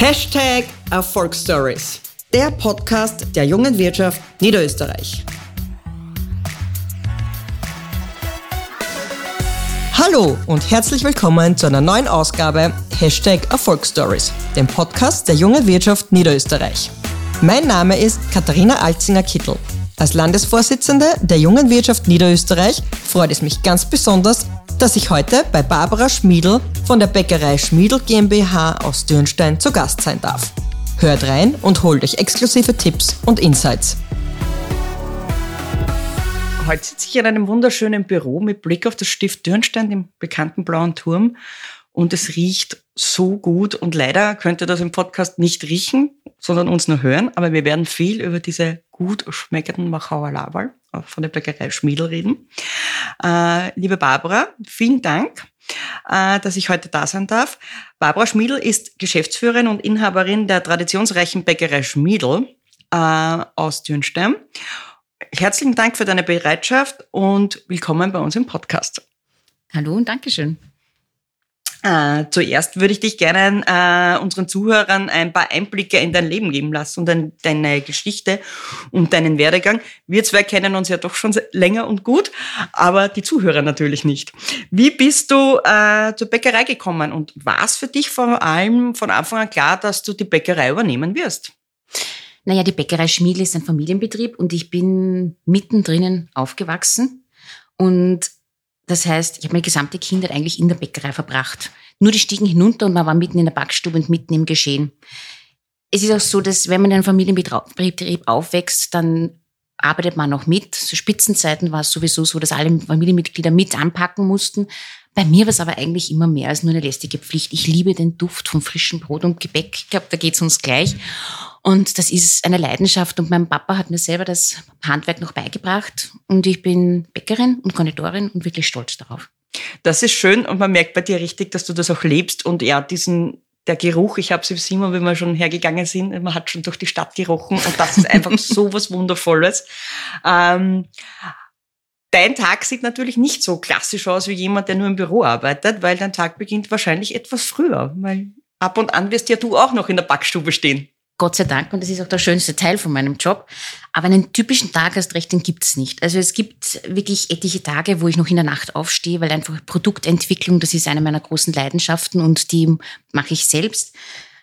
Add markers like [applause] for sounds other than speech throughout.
Hashtag Erfolgsstories, der Podcast der jungen Wirtschaft Niederösterreich. Hallo und herzlich willkommen zu einer neuen Ausgabe Hashtag Erfolgsstories, dem Podcast der jungen Wirtschaft Niederösterreich. Mein Name ist Katharina Alzinger-Kittel. Als Landesvorsitzende der jungen Wirtschaft Niederösterreich freut es mich ganz besonders, dass ich heute bei Barbara Schmiedl von der Bäckerei Schmiedl GmbH aus Dürnstein zu Gast sein darf. Hört rein und holt euch exklusive Tipps und Insights. Heute sitze ich in einem wunderschönen Büro mit Blick auf das Stift Dürnstein, dem bekannten blauen Turm. Und es riecht so gut. Und leider könnt ihr das im Podcast nicht riechen, sondern uns nur hören. Aber wir werden viel über diese gut schmeckenden Machauer Laberl von der Bäckerei Schmiedl reden. Äh, liebe Barbara, vielen Dank, äh, dass ich heute da sein darf. Barbara Schmiedl ist Geschäftsführerin und Inhaberin der traditionsreichen Bäckerei Schmiedl äh, aus Dürnstein. Herzlichen Dank für deine Bereitschaft und willkommen bei uns im Podcast. Hallo und Dankeschön. Äh, zuerst würde ich dich gerne äh, unseren Zuhörern ein paar Einblicke in dein Leben geben lassen und dein, deine Geschichte und deinen Werdegang. Wir zwei kennen uns ja doch schon länger und gut, aber die Zuhörer natürlich nicht. Wie bist du äh, zur Bäckerei gekommen und war es für dich vor allem von Anfang an klar, dass du die Bäckerei übernehmen wirst? Naja, die Bäckerei Schmiedl ist ein Familienbetrieb und ich bin mittendrin aufgewachsen und das heißt, ich habe meine gesamte Kindheit eigentlich in der Bäckerei verbracht. Nur die stiegen hinunter und man war mitten in der Backstube und mitten im Geschehen. Es ist auch so, dass wenn man in einem Familienbetrieb aufwächst, dann arbeitet man noch mit. Zu Spitzenzeiten war es sowieso so, dass alle Familienmitglieder mit anpacken mussten. Bei mir war es aber eigentlich immer mehr als nur eine lästige Pflicht. Ich liebe den Duft von frischem Brot und Gebäck. Ich glaube, da geht es uns gleich. Und das ist eine Leidenschaft. Und mein Papa hat mir selber das Handwerk noch beigebracht. Und ich bin Bäckerin und Konditorin und wirklich stolz darauf. Das ist schön und man merkt bei dir richtig, dass du das auch lebst und ja, diesen der Geruch, ich habe es im Simon, wenn wir schon hergegangen sind, man hat schon durch die Stadt gerochen und das ist einfach [laughs] so was Wundervolles. Ähm, dein Tag sieht natürlich nicht so klassisch aus wie jemand, der nur im Büro arbeitet, weil dein Tag beginnt wahrscheinlich etwas früher, weil ab und an wirst ja du auch noch in der Backstube stehen. Gott sei Dank, und das ist auch der schönste Teil von meinem Job. Aber einen typischen Tag erst recht, den gibt's nicht. Also es gibt wirklich etliche Tage, wo ich noch in der Nacht aufstehe, weil einfach Produktentwicklung, das ist eine meiner großen Leidenschaften und die mache ich selbst.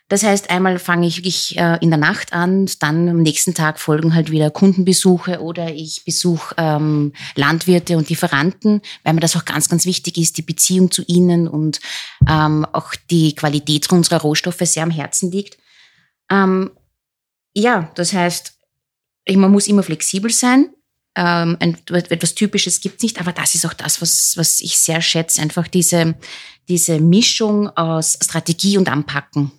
Das heißt, einmal fange ich wirklich äh, in der Nacht an, dann am nächsten Tag folgen halt wieder Kundenbesuche oder ich besuche ähm, Landwirte und Lieferanten, weil mir das auch ganz, ganz wichtig ist, die Beziehung zu ihnen und ähm, auch die Qualität unserer Rohstoffe sehr am Herzen liegt. Ähm, ja, das heißt, man muss immer flexibel sein. Ähm, etwas Typisches gibt's nicht, aber das ist auch das, was, was ich sehr schätze, einfach diese, diese Mischung aus Strategie und Anpacken.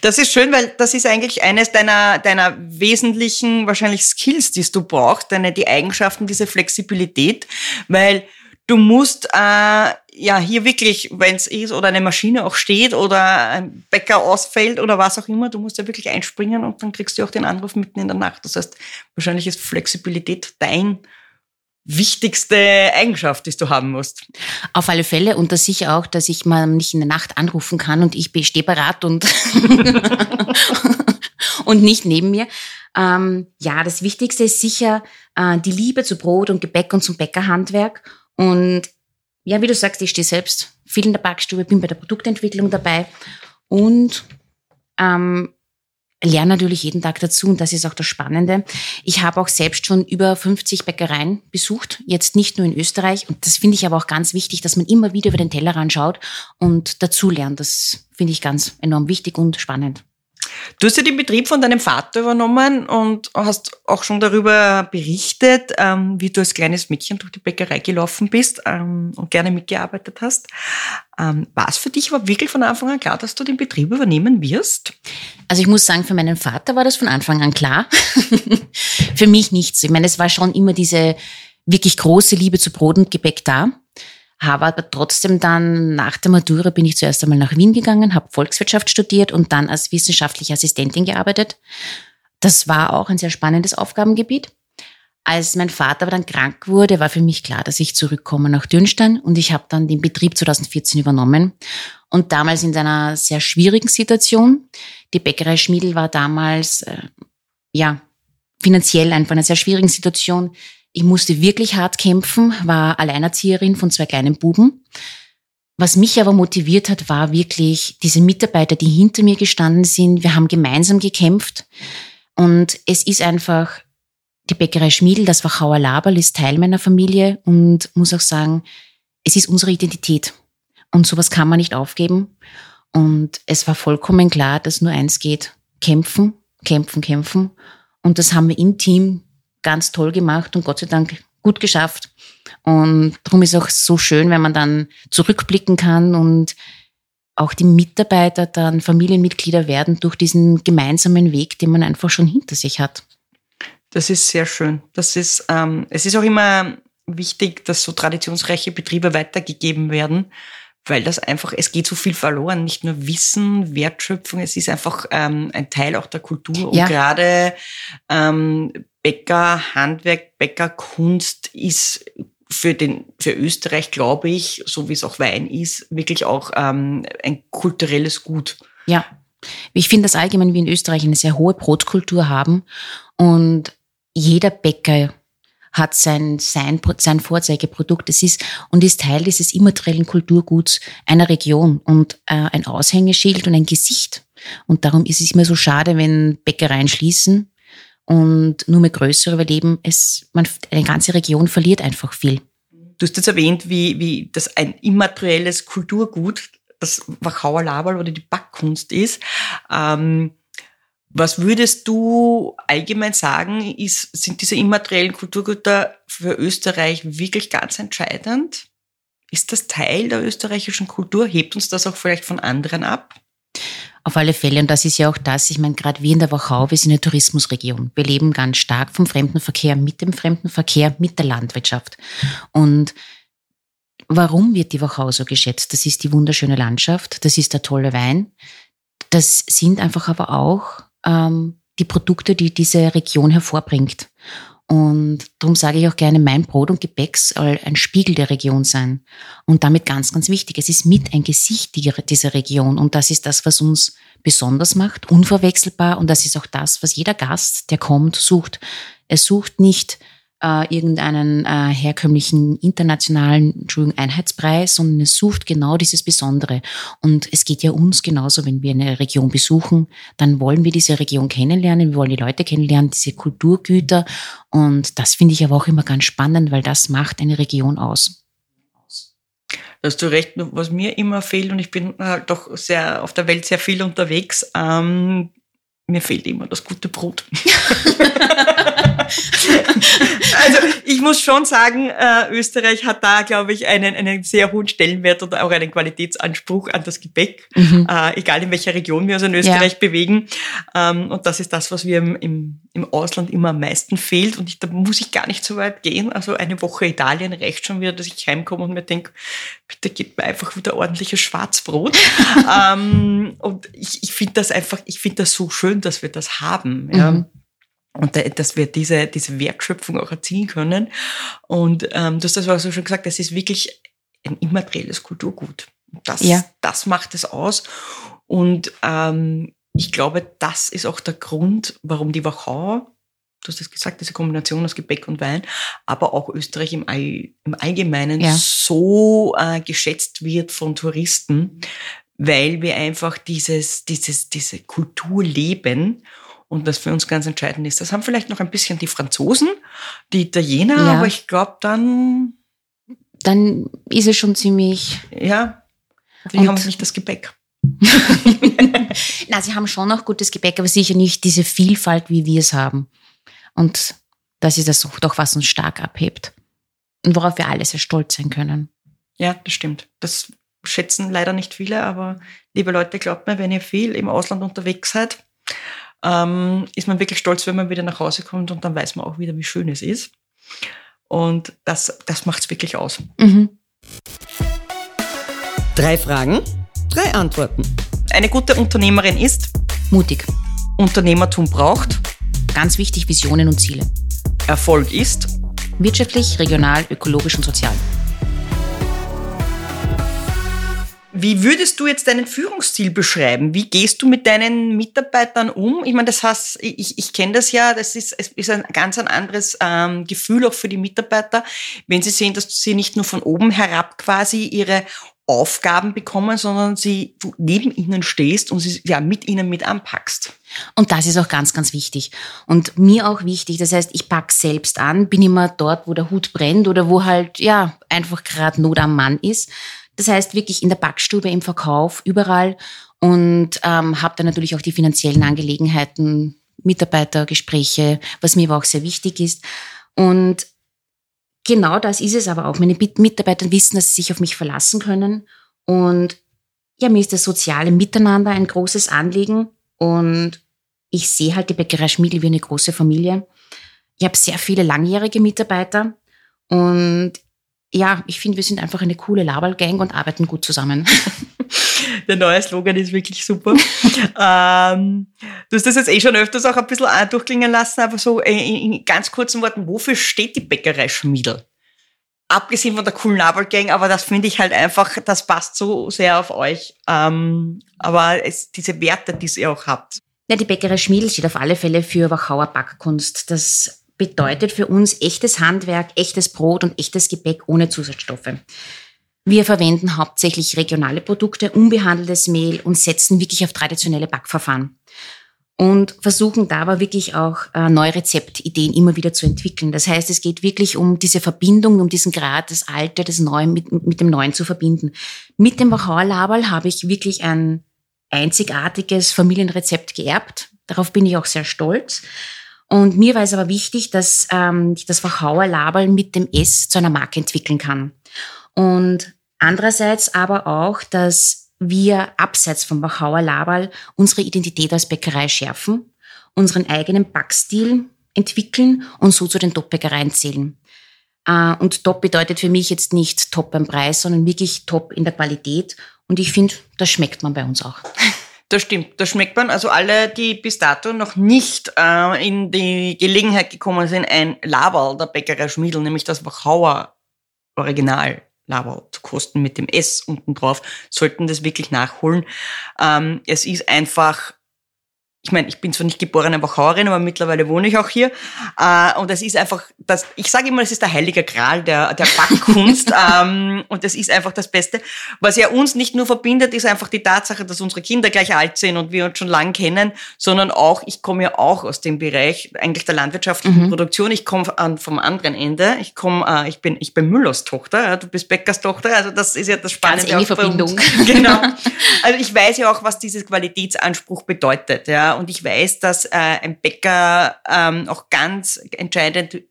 Das ist schön, weil das ist eigentlich eines deiner, deiner wesentlichen wahrscheinlich Skills, die du brauchst, deine, die Eigenschaften, diese Flexibilität, weil du musst äh, ja hier wirklich, wenn es ist oder eine Maschine auch steht oder ein Bäcker ausfällt oder was auch immer, du musst ja wirklich einspringen und dann kriegst du auch den Anruf mitten in der Nacht. Das heißt, wahrscheinlich ist Flexibilität dein wichtigste Eigenschaft, die du haben musst. Auf alle Fälle und das sicher auch, dass ich mal nicht in der Nacht anrufen kann und ich stehe parat und, [laughs] und nicht neben mir. Ähm, ja, das Wichtigste ist sicher äh, die Liebe zu Brot und Gebäck und zum Bäckerhandwerk und ja, wie du sagst, ich stehe selbst viel in der Backstube, bin bei der Produktentwicklung dabei und ähm, lerne natürlich jeden Tag dazu und das ist auch das Spannende. Ich habe auch selbst schon über 50 Bäckereien besucht, jetzt nicht nur in Österreich und das finde ich aber auch ganz wichtig, dass man immer wieder über den Tellerrand schaut und dazu lernt. Das finde ich ganz enorm wichtig und spannend. Du hast ja den Betrieb von deinem Vater übernommen und hast auch schon darüber berichtet, ähm, wie du als kleines Mädchen durch die Bäckerei gelaufen bist ähm, und gerne mitgearbeitet hast. Ähm, war es für dich aber wirklich von Anfang an klar, dass du den Betrieb übernehmen wirst? Also ich muss sagen, für meinen Vater war das von Anfang an klar. [laughs] für mich nichts. Ich meine, es war schon immer diese wirklich große Liebe zu Brot und Gebäck da habe aber trotzdem dann nach der Matura bin ich zuerst einmal nach Wien gegangen, habe Volkswirtschaft studiert und dann als wissenschaftliche Assistentin gearbeitet. Das war auch ein sehr spannendes Aufgabengebiet. Als mein Vater aber dann krank wurde, war für mich klar, dass ich zurückkomme nach Dürnstein und ich habe dann den Betrieb 2014 übernommen und damals in einer sehr schwierigen Situation. Die Bäckerei Schmiedel war damals äh, ja finanziell einfach in einer sehr schwierigen Situation. Ich musste wirklich hart kämpfen, war Alleinerzieherin von zwei kleinen Buben. Was mich aber motiviert hat, war wirklich diese Mitarbeiter, die hinter mir gestanden sind. Wir haben gemeinsam gekämpft und es ist einfach die Bäckerei Schmiedel, das Wachauer Laberl, ist Teil meiner Familie und muss auch sagen, es ist unsere Identität. Und sowas kann man nicht aufgeben. Und es war vollkommen klar, dass nur eins geht. Kämpfen, kämpfen, kämpfen. Und das haben wir im Team ganz toll gemacht und Gott sei Dank gut geschafft. Und darum ist es auch so schön, wenn man dann zurückblicken kann und auch die Mitarbeiter dann Familienmitglieder werden durch diesen gemeinsamen Weg, den man einfach schon hinter sich hat. Das ist sehr schön. Das ist, ähm, es ist auch immer wichtig, dass so traditionsreiche Betriebe weitergegeben werden, weil das einfach, es geht so viel verloren. Nicht nur Wissen, Wertschöpfung, es ist einfach ähm, ein Teil auch der Kultur. Ja. Und gerade ähm, Bäcker, Handwerk, Bäckerkunst ist für den für Österreich, glaube ich, so wie es auch Wein ist, wirklich auch ähm, ein kulturelles Gut. Ja. Ich finde, dass allgemein wir in Österreich eine sehr hohe Brotkultur haben und jeder Bäcker hat sein, sein, sein Vorzeigeprodukt. Es ist und ist Teil dieses immateriellen Kulturguts einer Region und äh, ein Aushängeschild und ein Gesicht. Und darum ist es immer so schade, wenn Bäckereien schließen und nur mehr größere überleben. Es, man, eine ganze Region verliert einfach viel. Du hast jetzt erwähnt, wie, wie das ein immaterielles Kulturgut, das Wachauer Laberl oder die Backkunst ist. Ähm, was würdest du allgemein sagen, ist, sind diese immateriellen Kulturgüter für Österreich wirklich ganz entscheidend? Ist das Teil der österreichischen Kultur? Hebt uns das auch vielleicht von anderen ab? Auf alle Fälle. Und das ist ja auch das, ich meine, gerade wir in der Wachau, wir sind eine Tourismusregion. Wir leben ganz stark vom Fremdenverkehr, mit dem Fremdenverkehr, mit der Landwirtschaft. Und warum wird die Wachau so geschätzt? Das ist die wunderschöne Landschaft, das ist der tolle Wein. Das sind einfach aber auch ähm, die Produkte, die diese Region hervorbringt. Und darum sage ich auch gerne, mein Brot und Gebäck soll ein Spiegel der Region sein. Und damit ganz, ganz wichtig, es ist mit ein Gesicht dieser Region. Und das ist das, was uns besonders macht, unverwechselbar. Und das ist auch das, was jeder Gast, der kommt, sucht. Er sucht nicht äh, irgendeinen äh, herkömmlichen internationalen Entschuldigung, Einheitspreis, sondern es sucht genau dieses Besondere. Und es geht ja uns genauso, wenn wir eine Region besuchen, dann wollen wir diese Region kennenlernen, wir wollen die Leute kennenlernen, diese Kulturgüter. Und das finde ich aber auch immer ganz spannend, weil das macht eine Region aus. Da hast du recht, was mir immer fehlt, und ich bin halt doch sehr auf der Welt sehr viel unterwegs, ähm, mir fehlt immer das gute Brot. [laughs] also ich muss schon sagen, äh, Österreich hat da, glaube ich, einen, einen sehr hohen Stellenwert oder auch einen Qualitätsanspruch an das Gebäck, mhm. äh, egal in welcher Region wir uns in Österreich ja. bewegen. Ähm, und das ist das, was mir im, im, im Ausland immer am meisten fehlt. Und ich, da muss ich gar nicht so weit gehen. Also eine Woche Italien reicht schon wieder, dass ich heimkomme und mir denke, bitte gib mir einfach wieder ordentliches Schwarzbrot. [laughs] ähm, und ich, ich finde das einfach, ich finde das so schön, dass wir das haben. Ja. Mhm und dass wir diese, diese Wertschöpfung auch erzielen können. Und ähm, du hast das auch schon gesagt, das ist wirklich ein immaterielles Kulturgut. Das, ja. das macht es aus. Und ähm, ich glaube, das ist auch der Grund, warum die Wachau, du hast es gesagt, diese Kombination aus Gebäck und Wein, aber auch Österreich im, All, im Allgemeinen ja. so äh, geschätzt wird von Touristen, weil wir einfach dieses, dieses, diese Kultur leben und das für uns ganz entscheidend ist. Das haben vielleicht noch ein bisschen die Franzosen, die Italiener, ja. aber ich glaube dann. Dann ist es schon ziemlich. Ja, die haben nicht das Gebäck. [laughs] Na, sie haben schon noch gutes Gebäck, aber sicher nicht diese Vielfalt, wie wir es haben. Und das ist das doch, was uns stark abhebt. Und worauf wir alle sehr stolz sein können. Ja, das stimmt. Das schätzen leider nicht viele, aber liebe Leute, glaubt mir, wenn ihr viel im Ausland unterwegs seid, ähm, ist man wirklich stolz, wenn man wieder nach Hause kommt und dann weiß man auch wieder, wie schön es ist. Und das, das macht es wirklich aus. Mhm. Drei Fragen, drei Antworten. Eine gute Unternehmerin ist mutig. Unternehmertum braucht ganz wichtig Visionen und Ziele. Erfolg ist wirtschaftlich, regional, ökologisch und sozial. Wie würdest du jetzt deinen Führungsstil beschreiben? Wie gehst du mit deinen Mitarbeitern um? Ich meine, das heißt, ich, ich kenne das ja, das ist, es ist ein ganz ein anderes ähm, Gefühl auch für die Mitarbeiter, wenn sie sehen, dass sie nicht nur von oben herab quasi ihre Aufgaben bekommen, sondern sie du neben ihnen stehst und sie ja mit ihnen mit anpackst. Und das ist auch ganz, ganz wichtig. Und mir auch wichtig. Das heißt, ich pack selbst an, bin immer dort, wo der Hut brennt oder wo halt, ja, einfach gerade Not am Mann ist. Das heißt wirklich in der Backstube, im Verkauf, überall und ähm, habe dann natürlich auch die finanziellen Angelegenheiten, Mitarbeitergespräche, was mir aber auch sehr wichtig ist. Und genau das ist es aber auch. Meine Mitarbeiter wissen, dass sie sich auf mich verlassen können. Und ja, mir ist das soziale Miteinander ein großes Anliegen. Und ich sehe halt die Bäckerei Schmiedel wie eine große Familie. Ich habe sehr viele langjährige Mitarbeiter und ja, ich finde, wir sind einfach eine coole Laberl-Gang und arbeiten gut zusammen. [laughs] Der neue Slogan ist wirklich super. [laughs] ähm, du hast das jetzt eh schon öfters auch ein bisschen durchklingen lassen, aber so in, in ganz kurzen Worten, wofür steht die Bäckerei Schmiedel? Abgesehen von der coolen Laberl-Gang, aber das finde ich halt einfach, das passt so sehr auf euch. Ähm, aber es, diese Werte, die ihr auch habt. Ja, die Bäckerei Schmiedel steht auf alle Fälle für Wachauer Backkunst. Das bedeutet für uns echtes Handwerk, echtes Brot und echtes Gebäck ohne Zusatzstoffe. Wir verwenden hauptsächlich regionale Produkte, unbehandeltes Mehl und setzen wirklich auf traditionelle Backverfahren. Und versuchen da aber wirklich auch äh, neue Rezeptideen immer wieder zu entwickeln. Das heißt, es geht wirklich um diese Verbindung, um diesen Grad, das Alte, das Neue mit, mit dem Neuen zu verbinden. Mit dem Wachauer Laberl habe ich wirklich ein einzigartiges Familienrezept geerbt. Darauf bin ich auch sehr stolz. Und mir war es aber wichtig, dass ähm, ich das Wachauer Laberl mit dem S zu einer Marke entwickeln kann. Und andererseits aber auch, dass wir abseits vom Wachauer Laberl unsere Identität als Bäckerei schärfen, unseren eigenen Backstil entwickeln und so zu den Top-Bäckereien zählen. Äh, und Top bedeutet für mich jetzt nicht Top beim Preis, sondern wirklich Top in der Qualität. Und ich finde, das schmeckt man bei uns auch. [laughs] Das stimmt, das schmeckt man. Also alle, die bis dato noch nicht äh, in die Gelegenheit gekommen sind, ein Laberl der Bäckerei Schmiedel, nämlich das Wachauer Original Laberl zu kosten mit dem S unten drauf, sollten das wirklich nachholen. Ähm, es ist einfach ich meine, ich bin zwar nicht geborene Wachauerin, aber mittlerweile wohne ich auch hier. Äh, und es ist einfach, das, ich sage immer, es ist der heilige Gral der, der Backkunst. [laughs] ähm, und das ist einfach das Beste. Was ja uns nicht nur verbindet, ist einfach die Tatsache, dass unsere Kinder gleich alt sind und wir uns schon lang kennen, sondern auch, ich komme ja auch aus dem Bereich eigentlich der landwirtschaftlichen mhm. Produktion. Ich komme vom anderen Ende. Ich komme, äh, ich bin, ich bin Müllers Tochter. Du bist Bäckers Tochter. Also das ist ja das Spannende. Ganz enge Verbindung. [laughs] Genau. [laughs] Also ich weiß ja auch, was dieses Qualitätsanspruch bedeutet. Ja und ich weiß, dass äh, ein Bäcker ähm, auch ganz entscheidend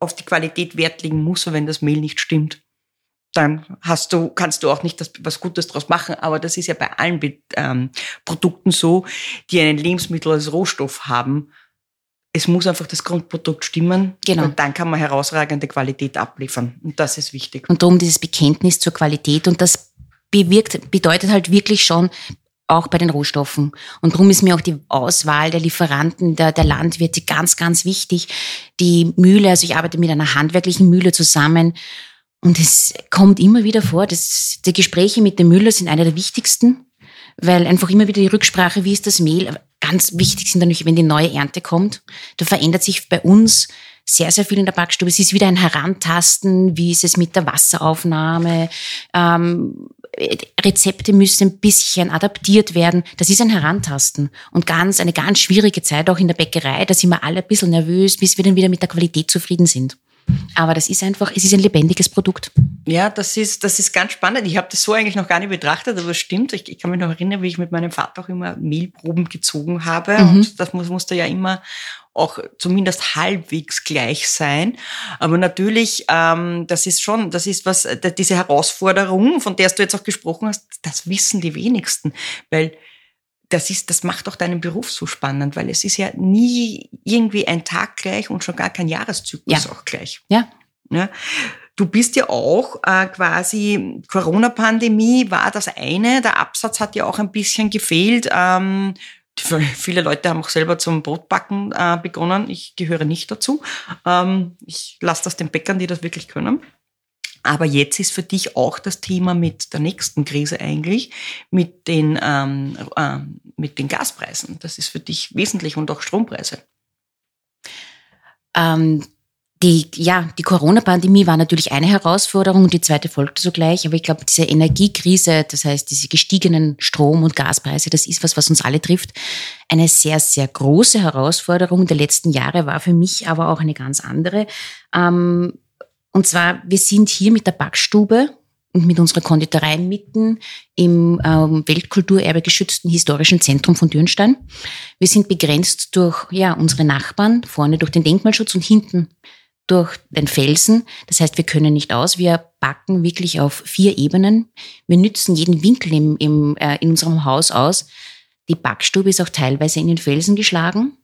auf die Qualität Wert legen muss, wenn das Mehl nicht stimmt. Dann hast du, kannst du auch nicht das, was Gutes draus machen. Aber das ist ja bei allen ähm, Produkten so, die einen Lebensmittel als Rohstoff haben. Es muss einfach das Grundprodukt stimmen. Genau. Und dann kann man herausragende Qualität abliefern. Und das ist wichtig. Und darum dieses Bekenntnis zur Qualität. Und das bewirkt, bedeutet halt wirklich schon, auch bei den Rohstoffen. Und darum ist mir auch die Auswahl der Lieferanten, der, der Landwirte ganz, ganz wichtig. Die Mühle, also ich arbeite mit einer handwerklichen Mühle zusammen. Und es kommt immer wieder vor, dass die Gespräche mit dem Müller sind einer der wichtigsten, weil einfach immer wieder die Rücksprache, wie ist das Mehl, ganz wichtig sind natürlich, wenn die neue Ernte kommt. Da verändert sich bei uns sehr, sehr viel in der Backstube. Es ist wieder ein Herantasten, wie ist es mit der Wasseraufnahme, ähm, Rezepte müssen ein bisschen adaptiert werden. Das ist ein Herantasten und ganz, eine ganz schwierige Zeit auch in der Bäckerei. Da sind wir alle ein bisschen nervös, bis wir dann wieder mit der Qualität zufrieden sind. Aber das ist einfach, es ist ein lebendiges Produkt. Ja, das ist, das ist ganz spannend. Ich habe das so eigentlich noch gar nicht betrachtet, aber es stimmt. Ich, ich, kann mich noch erinnern, wie ich mit meinem Vater auch immer Mehlproben gezogen habe. Mhm. Und das muss, musste ja immer auch zumindest halbwegs gleich sein. Aber natürlich, ähm, das ist schon, das ist was, diese Herausforderung, von der du jetzt auch gesprochen hast, das wissen die wenigsten, weil das ist, das macht auch deinen Beruf so spannend, weil es ist ja nie irgendwie ein Tag gleich und schon gar kein Jahreszyklus ja. auch gleich. Ja. ja. Du bist ja auch äh, quasi Corona-Pandemie war das eine. Der Absatz hat ja auch ein bisschen gefehlt. Ähm, Viele Leute haben auch selber zum Brotbacken äh, begonnen. Ich gehöre nicht dazu. Ähm, ich lasse das den Bäckern, die das wirklich können. Aber jetzt ist für dich auch das Thema mit der nächsten Krise eigentlich, mit den, ähm, äh, mit den Gaspreisen. Das ist für dich wesentlich und auch Strompreise. Ähm, die, ja, die Corona-Pandemie war natürlich eine Herausforderung und die zweite folgte sogleich. Aber ich glaube, diese Energiekrise, das heißt diese gestiegenen Strom- und Gaspreise, das ist was, was uns alle trifft. Eine sehr, sehr große Herausforderung der letzten Jahre war für mich aber auch eine ganz andere. Ähm, und zwar, wir sind hier mit der Backstube und mit unserer Konditorei mitten im ähm, Weltkulturerbe geschützten historischen Zentrum von Dürnstein. Wir sind begrenzt durch ja, unsere Nachbarn, vorne durch den Denkmalschutz und hinten durch den Felsen. Das heißt, wir können nicht aus. Wir backen wirklich auf vier Ebenen. Wir nützen jeden Winkel im, im, äh, in unserem Haus aus. Die Backstube ist auch teilweise in den Felsen geschlagen.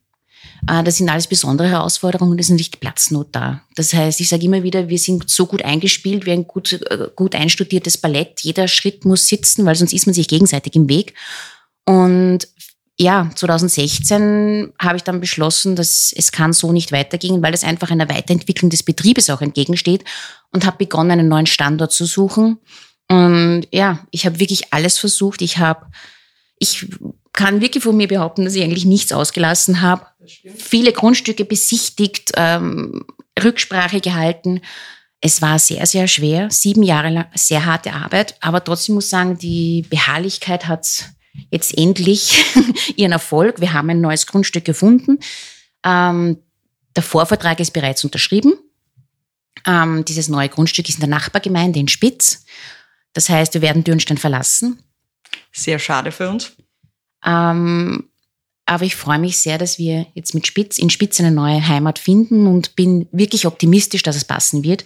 Äh, das sind alles besondere Herausforderungen und es ist nicht Platznot da. Das heißt, ich sage immer wieder, wir sind so gut eingespielt wie ein gut, äh, gut einstudiertes Ballett. Jeder Schritt muss sitzen, weil sonst ist man sich gegenseitig im Weg. Und ja, 2016 habe ich dann beschlossen, dass es kann so nicht weitergehen, weil es einfach einer Weiterentwicklung des Betriebes auch entgegensteht und habe begonnen, einen neuen Standort zu suchen. Und ja, ich habe wirklich alles versucht. Ich habe, ich kann wirklich von mir behaupten, dass ich eigentlich nichts ausgelassen habe. Viele Grundstücke besichtigt, ähm, Rücksprache gehalten. Es war sehr, sehr schwer, sieben Jahre lang, sehr harte Arbeit, aber trotzdem muss ich sagen, die Beharrlichkeit hat jetzt endlich [laughs] ihren Erfolg. Wir haben ein neues Grundstück gefunden. Ähm, der Vorvertrag ist bereits unterschrieben. Ähm, dieses neue Grundstück ist in der Nachbargemeinde in Spitz. Das heißt, wir werden Dürnstein verlassen. Sehr schade für uns. Ähm, aber ich freue mich sehr, dass wir jetzt mit Spitz, in Spitz eine neue Heimat finden und bin wirklich optimistisch, dass es passen wird.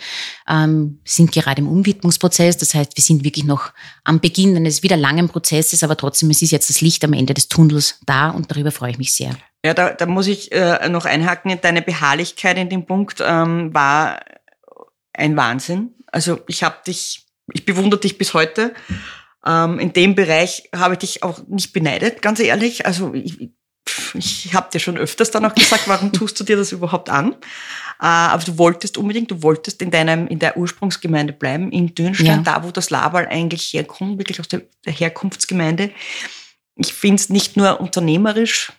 Ähm, sind gerade im Umwidmungsprozess, das heißt, wir sind wirklich noch am Beginn eines wieder langen Prozesses, aber trotzdem, es ist jetzt das Licht am Ende des Tunnels da und darüber freue ich mich sehr. Ja, da, da muss ich äh, noch einhaken. Deine Beharrlichkeit in dem Punkt ähm, war ein Wahnsinn. Also ich habe dich, ich bewundere dich bis heute. Ähm, in dem Bereich habe ich dich auch nicht beneidet, ganz ehrlich. Also ich, ich habe dir schon öfters dann auch gesagt, warum [laughs] tust du dir das überhaupt an? Äh, aber du wolltest unbedingt, du wolltest in deinem, in der Ursprungsgemeinde bleiben, in Dürnstein, ja. da wo das Labal eigentlich herkommt, wirklich aus der, der Herkunftsgemeinde. Ich finde es nicht nur unternehmerisch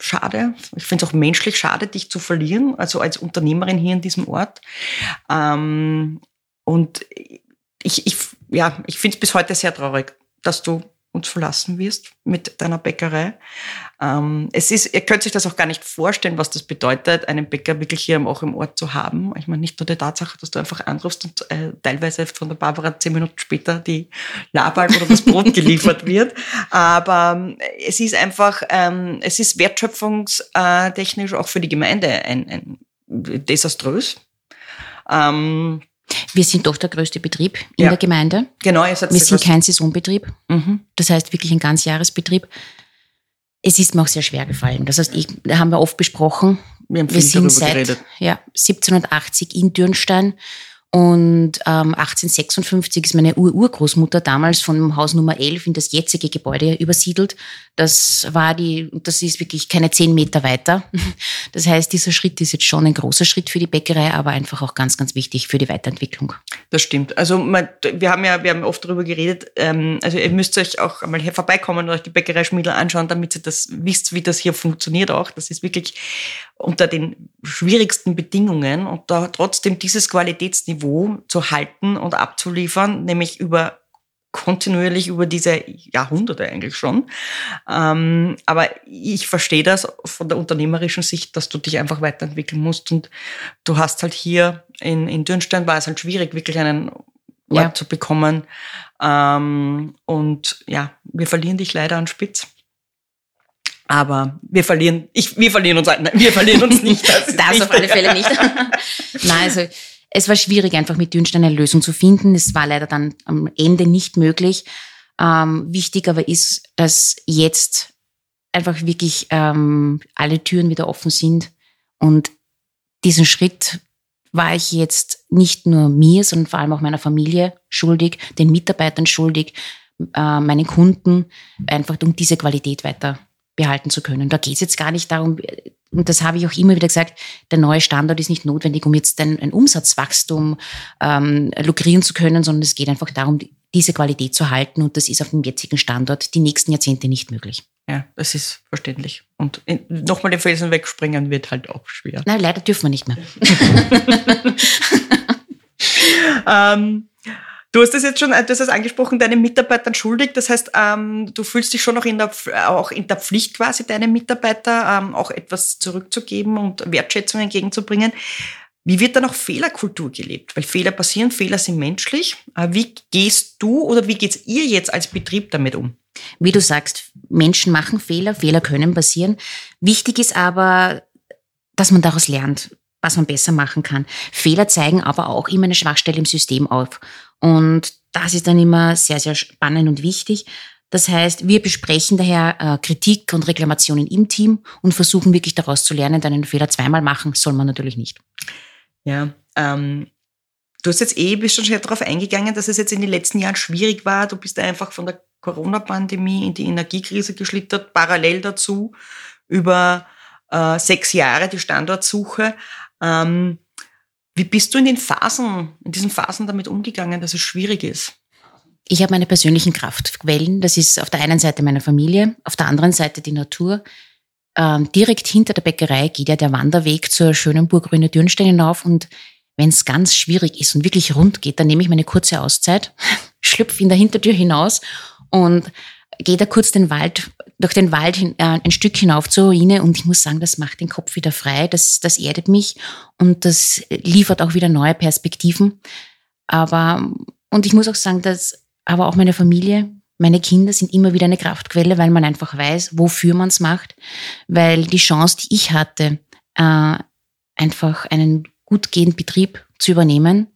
schade, ich finde es auch menschlich schade, dich zu verlieren, also als Unternehmerin hier in diesem Ort. Ähm, und ich, ich, ja, ich finde es bis heute sehr traurig, dass du uns verlassen wirst mit deiner Bäckerei. Ähm, es ist, ihr könnt sich das auch gar nicht vorstellen, was das bedeutet, einen Bäcker wirklich hier auch im Ort zu haben. Ich meine, nicht nur die Tatsache, dass du einfach anrufst und äh, teilweise von der Barbara zehn Minuten später die Labal oder das Brot [laughs] geliefert wird, aber ähm, es ist einfach, ähm, es ist wertschöpfungstechnisch auch für die Gemeinde ein, ein desaströs. Ähm, wir sind doch der größte Betrieb in ja. der Gemeinde. Genau, ihr seid Wir sind kein Saisonbetrieb. Mhm. Das heißt wirklich ein ganzjahresbetrieb. Es ist mir auch sehr schwer gefallen. Das heißt, ich, da haben wir oft besprochen. Wir, haben wir sind seit ja, 1780 in Dürnstein und ähm, 1856 ist meine Ur-Urgroßmutter damals vom Haus Nummer 11 in das jetzige Gebäude übersiedelt. Das war die, das ist wirklich keine zehn Meter weiter. Das heißt, dieser Schritt ist jetzt schon ein großer Schritt für die Bäckerei, aber einfach auch ganz, ganz wichtig für die Weiterentwicklung. Das stimmt. Also wir haben ja, wir haben oft darüber geredet. Ähm, also ihr müsst euch auch einmal hier vorbeikommen und euch die Bäckerei Schmiedel anschauen, damit ihr das wisst, wie das hier funktioniert auch. Das ist wirklich unter den schwierigsten Bedingungen und da trotzdem dieses Qualitätsniveau zu halten und abzuliefern, nämlich über kontinuierlich über diese Jahrhunderte eigentlich schon. Ähm, aber ich verstehe das von der unternehmerischen Sicht, dass du dich einfach weiterentwickeln musst und du hast halt hier in, in Dürnstein war es halt schwierig, wirklich einen Ort ja. zu bekommen. Ähm, und ja, wir verlieren dich leider an Spitz. Aber wir verlieren, ich, wir verlieren uns, nein, wir verlieren uns nicht. [laughs] Das, das auf alle Fälle nicht. [laughs] nein, also es war schwierig, einfach mit Dürnstein eine Lösung zu finden. Es war leider dann am Ende nicht möglich. Ähm, wichtig aber ist, dass jetzt einfach wirklich ähm, alle Türen wieder offen sind. Und diesen Schritt war ich jetzt nicht nur mir, sondern vor allem auch meiner Familie schuldig, den Mitarbeitern schuldig, äh, meinen Kunden, einfach um diese Qualität weiter behalten zu können. Da geht es jetzt gar nicht darum, und das habe ich auch immer wieder gesagt, der neue Standort ist nicht notwendig, um jetzt ein, ein Umsatzwachstum ähm, lukrieren zu können, sondern es geht einfach darum, diese Qualität zu halten und das ist auf dem jetzigen Standort die nächsten Jahrzehnte nicht möglich. Ja, das ist verständlich. Und nochmal den Felsen wegspringen wird halt auch schwer. Nein, leider dürfen wir nicht mehr. [laughs] ähm, Du hast das jetzt schon, äh, du hast das angesprochen, deinen Mitarbeitern schuldig. Das heißt, ähm, du fühlst dich schon noch in der, auch in der Pflicht quasi, deinen Mitarbeiter ähm, auch etwas zurückzugeben und Wertschätzung entgegenzubringen. Wie wird da noch Fehlerkultur gelebt? Weil Fehler passieren, Fehler sind menschlich. Äh, wie gehst du oder wie geht's ihr jetzt als Betrieb damit um? Wie du sagst, Menschen machen Fehler, Fehler können passieren. Wichtig ist aber, dass man daraus lernt was man besser machen kann. Fehler zeigen aber auch immer eine Schwachstelle im System auf. Und das ist dann immer sehr, sehr spannend und wichtig. Das heißt, wir besprechen daher äh, Kritik und Reklamationen im Team und versuchen wirklich daraus zu lernen, denn einen Fehler zweimal machen soll man natürlich nicht. Ja, ähm, du hast jetzt eh, bist schon darauf eingegangen, dass es jetzt in den letzten Jahren schwierig war. Du bist einfach von der Corona-Pandemie in die Energiekrise geschlittert, parallel dazu über äh, sechs Jahre die Standortsuche. Ähm, wie bist du in den Phasen, in diesen Phasen damit umgegangen, dass es schwierig ist? Ich habe meine persönlichen Kraftquellen. Das ist auf der einen Seite meine Familie, auf der anderen Seite die Natur. Ähm, direkt hinter der Bäckerei geht ja der Wanderweg zur schönen Burggrüne Dürnstein hinauf. Und wenn es ganz schwierig ist und wirklich rund geht, dann nehme ich meine kurze Auszeit, [laughs] schlüpfe in der Hintertür hinaus und gehe da kurz den Wald, durch den Wald hin, äh, ein Stück hinauf zur Ruine und ich muss sagen, das macht den Kopf wieder frei, das, das erdet mich und das liefert auch wieder neue Perspektiven. Aber, und ich muss auch sagen, dass aber auch meine Familie, meine Kinder sind immer wieder eine Kraftquelle, weil man einfach weiß, wofür man es macht, weil die Chance, die ich hatte, äh, einfach einen gut gehenden Betrieb zu übernehmen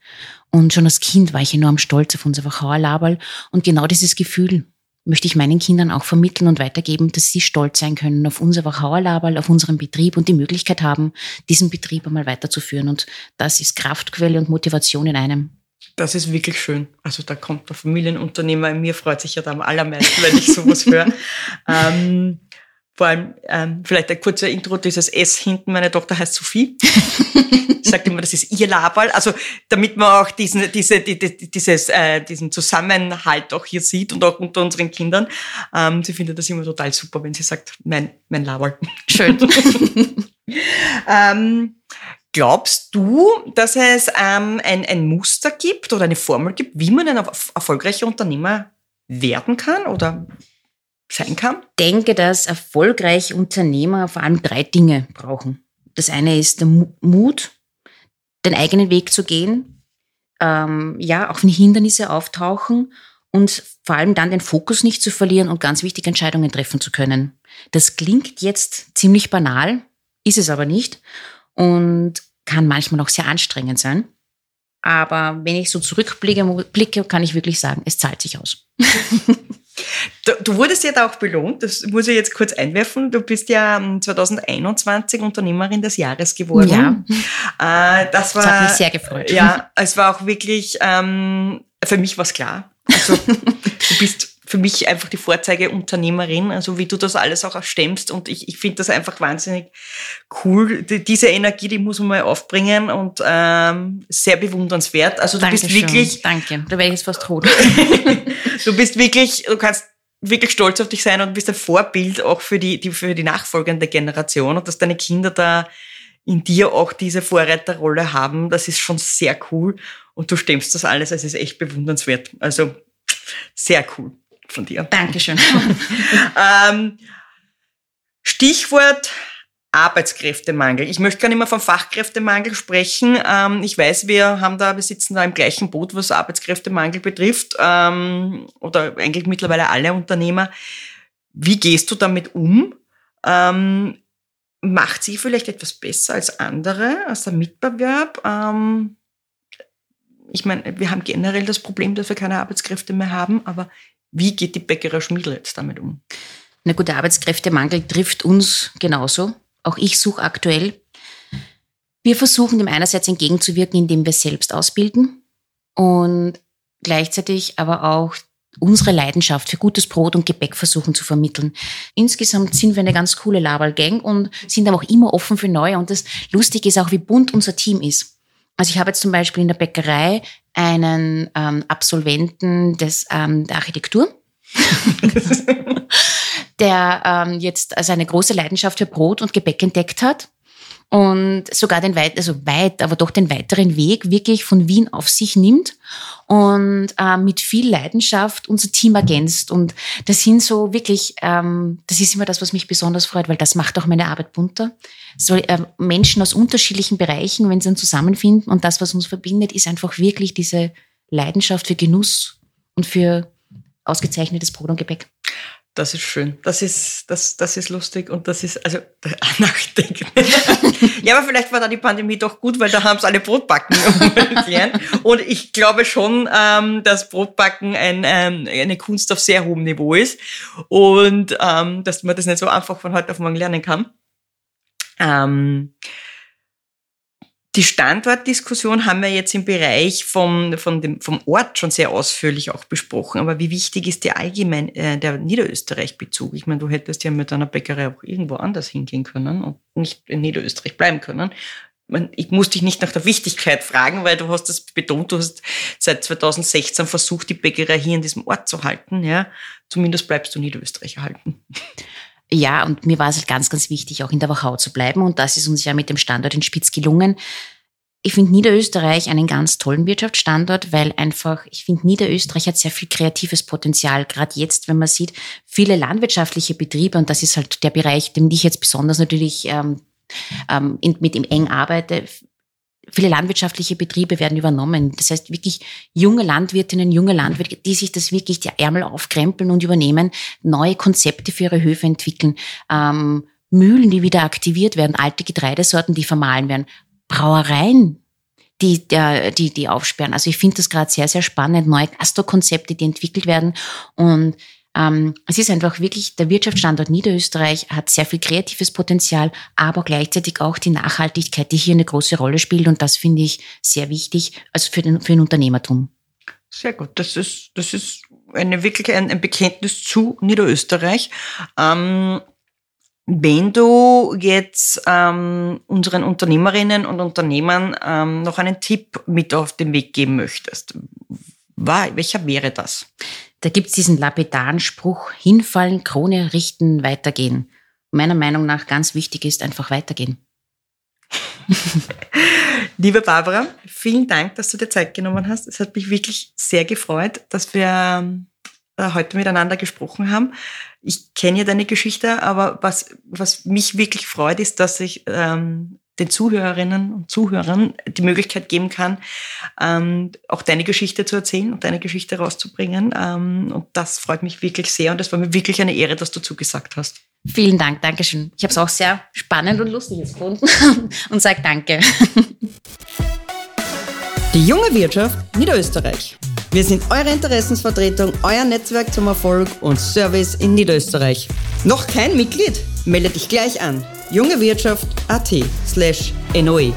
und schon als Kind war ich enorm stolz auf unser Wachauer und genau dieses Gefühl, möchte ich meinen Kindern auch vermitteln und weitergeben, dass sie stolz sein können auf unser Wachauerlaberl, auf unseren Betrieb und die Möglichkeit haben, diesen Betrieb einmal weiterzuführen. Und das ist Kraftquelle und Motivation in einem. Das ist wirklich schön. Also da kommt der Familienunternehmer in mir, freut sich ja da am allermeisten, wenn ich sowas höre. [laughs] ähm, vor allem, ähm, vielleicht ein kurzer Intro, dieses S hinten, meine Tochter heißt Sophie. [laughs] ich sage immer, das ist ihr Laberl. Also damit man auch diesen, diese, die, die, dieses, äh, diesen Zusammenhalt auch hier sieht und auch unter unseren Kindern. Ähm, sie findet das immer total super, wenn sie sagt, mein, mein Laberl. Schön. [laughs] [laughs] ähm, glaubst du, dass es ähm, ein, ein Muster gibt oder eine Formel gibt, wie man ein erfolgreicher Unternehmer werden kann oder sein kann? Ich denke, dass erfolgreiche Unternehmer vor allem drei Dinge brauchen. Das eine ist der Mut, den eigenen Weg zu gehen, ähm, ja, auch wenn Hindernisse auftauchen und vor allem dann den Fokus nicht zu verlieren und ganz wichtige Entscheidungen treffen zu können. Das klingt jetzt ziemlich banal, ist es aber nicht und kann manchmal auch sehr anstrengend sein. Aber wenn ich so zurückblicke, kann ich wirklich sagen, es zahlt sich aus. [laughs] Du, du, wurdest ja da auch belohnt, das muss ich jetzt kurz einwerfen. Du bist ja 2021 Unternehmerin des Jahres geworden. Ja. Äh, das, war, das hat mich sehr gefreut. Ja, es war auch wirklich, ähm, für mich war es klar. Also, [laughs] du bist für mich einfach die Vorzeigeunternehmerin, also wie du das alles auch stemmst. Und ich, ich finde das einfach wahnsinnig cool. Die, diese Energie, die muss man mal aufbringen und ähm, sehr bewundernswert. Also du Dankeschön. bist wirklich. Danke, da wäre ich jetzt fast rot. [laughs] du bist wirklich, du kannst wirklich stolz auf dich sein und bist ein Vorbild auch für die, die, für die nachfolgende Generation und dass deine Kinder da in dir auch diese Vorreiterrolle haben, das ist schon sehr cool und du stemmst das alles, es ist echt bewundernswert. Also sehr cool von dir. Dankeschön. [laughs] ähm, Stichwort Arbeitskräftemangel. Ich möchte gar nicht mehr vom Fachkräftemangel sprechen. Ähm, ich weiß, wir haben da, wir sitzen da im gleichen Boot, was Arbeitskräftemangel betrifft, ähm, oder eigentlich mittlerweile alle Unternehmer. Wie gehst du damit um? Ähm, macht sie vielleicht etwas besser als andere, als der Mitbewerb? Ähm, ich meine, wir haben generell das Problem, dass wir keine Arbeitskräfte mehr haben, aber wie geht die Bäckerei Schmiedel jetzt damit um? Na gut, der Arbeitskräftemangel trifft uns genauso. Auch ich suche aktuell. Wir versuchen dem einerseits entgegenzuwirken, indem wir selbst ausbilden und gleichzeitig aber auch unsere Leidenschaft für gutes Brot und Gebäck versuchen zu vermitteln. Insgesamt sind wir eine ganz coole Laberl-Gang und sind aber auch immer offen für Neue. Und das Lustige ist auch, wie bunt unser Team ist. Also ich habe jetzt zum Beispiel in der Bäckerei einen ähm, Absolventen des, ähm, der Architektur. [laughs] der ähm, jetzt also eine große Leidenschaft für Brot und Gebäck entdeckt hat und sogar den weit, also weit, aber doch den weiteren Weg wirklich von Wien auf sich nimmt und äh, mit viel Leidenschaft unser Team ergänzt. Und das sind so wirklich, ähm, das ist immer das, was mich besonders freut, weil das macht auch meine Arbeit bunter. So äh, Menschen aus unterschiedlichen Bereichen, wenn sie dann zusammenfinden und das, was uns verbindet, ist einfach wirklich diese Leidenschaft für Genuss und für ausgezeichnetes Brot und Gebäck. Das ist schön. Das ist, das, das ist lustig und das ist, also, [laughs] nachdenken. ja, aber vielleicht war da die Pandemie doch gut, weil da haben es alle Brotbacken [laughs] gelernt. Und ich glaube schon, ähm, dass Brotbacken ein, ähm, eine Kunst auf sehr hohem Niveau ist und ähm, dass man das nicht so einfach von heute auf morgen lernen kann. Ähm, die Standortdiskussion haben wir jetzt im Bereich vom, von dem, vom Ort schon sehr ausführlich auch besprochen. Aber wie wichtig ist der allgemein, äh, der Niederösterreich-Bezug? Ich meine, du hättest ja mit deiner Bäckerei auch irgendwo anders hingehen können und nicht in Niederösterreich bleiben können. Ich muss dich nicht nach der Wichtigkeit fragen, weil du hast das betont, du hast seit 2016 versucht, die Bäckerei hier in diesem Ort zu halten. Ja, zumindest bleibst du Niederösterreich erhalten. Ja, und mir war es halt ganz, ganz wichtig, auch in der Wachau zu bleiben. Und das ist uns ja mit dem Standort in Spitz gelungen. Ich finde Niederösterreich einen ganz tollen Wirtschaftsstandort, weil einfach, ich finde, Niederösterreich hat sehr viel kreatives Potenzial. Gerade jetzt, wenn man sieht, viele landwirtschaftliche Betriebe, und das ist halt der Bereich, den ich jetzt besonders natürlich ähm, ähm, in, mit ihm eng arbeite, viele landwirtschaftliche Betriebe werden übernommen. Das heißt wirklich junge Landwirtinnen, junge Landwirte, die sich das wirklich die Ärmel aufkrempeln und übernehmen, neue Konzepte für ihre Höfe entwickeln, ähm, Mühlen, die wieder aktiviert werden, alte Getreidesorten, die vermahlen werden, Brauereien, die, die, die aufsperren. Also ich finde das gerade sehr, sehr spannend, neue Gastro-Konzepte, die entwickelt werden und ähm, es ist einfach wirklich, der Wirtschaftsstandort Niederösterreich hat sehr viel kreatives Potenzial, aber gleichzeitig auch die Nachhaltigkeit, die hier eine große Rolle spielt. Und das finde ich sehr wichtig, also für den, für den Unternehmertum. Sehr gut. Das ist, das ist eine, wirklich ein, ein Bekenntnis zu Niederösterreich. Ähm, wenn du jetzt ähm, unseren Unternehmerinnen und Unternehmern ähm, noch einen Tipp mit auf den Weg geben möchtest, war, welcher wäre das? Da gibt's diesen lapidaren Spruch, hinfallen, Krone richten, weitergehen. Meiner Meinung nach ganz wichtig ist einfach weitergehen. [laughs] Liebe Barbara, vielen Dank, dass du dir Zeit genommen hast. Es hat mich wirklich sehr gefreut, dass wir äh, heute miteinander gesprochen haben. Ich kenne ja deine Geschichte, aber was, was mich wirklich freut, ist, dass ich ähm, den Zuhörerinnen und Zuhörern die Möglichkeit geben kann, ähm, auch deine Geschichte zu erzählen und deine Geschichte rauszubringen. Ähm, und das freut mich wirklich sehr und es war mir wirklich eine Ehre, dass du zugesagt hast. Vielen Dank, Dankeschön. Ich habe es auch sehr spannend und lustig gefunden [laughs] und sage danke. Die junge Wirtschaft Niederösterreich. Wir sind eure Interessensvertretung, euer Netzwerk zum Erfolg und Service in Niederösterreich. Noch kein Mitglied? Melde dich gleich an jungewirtschaft.at slash NOE.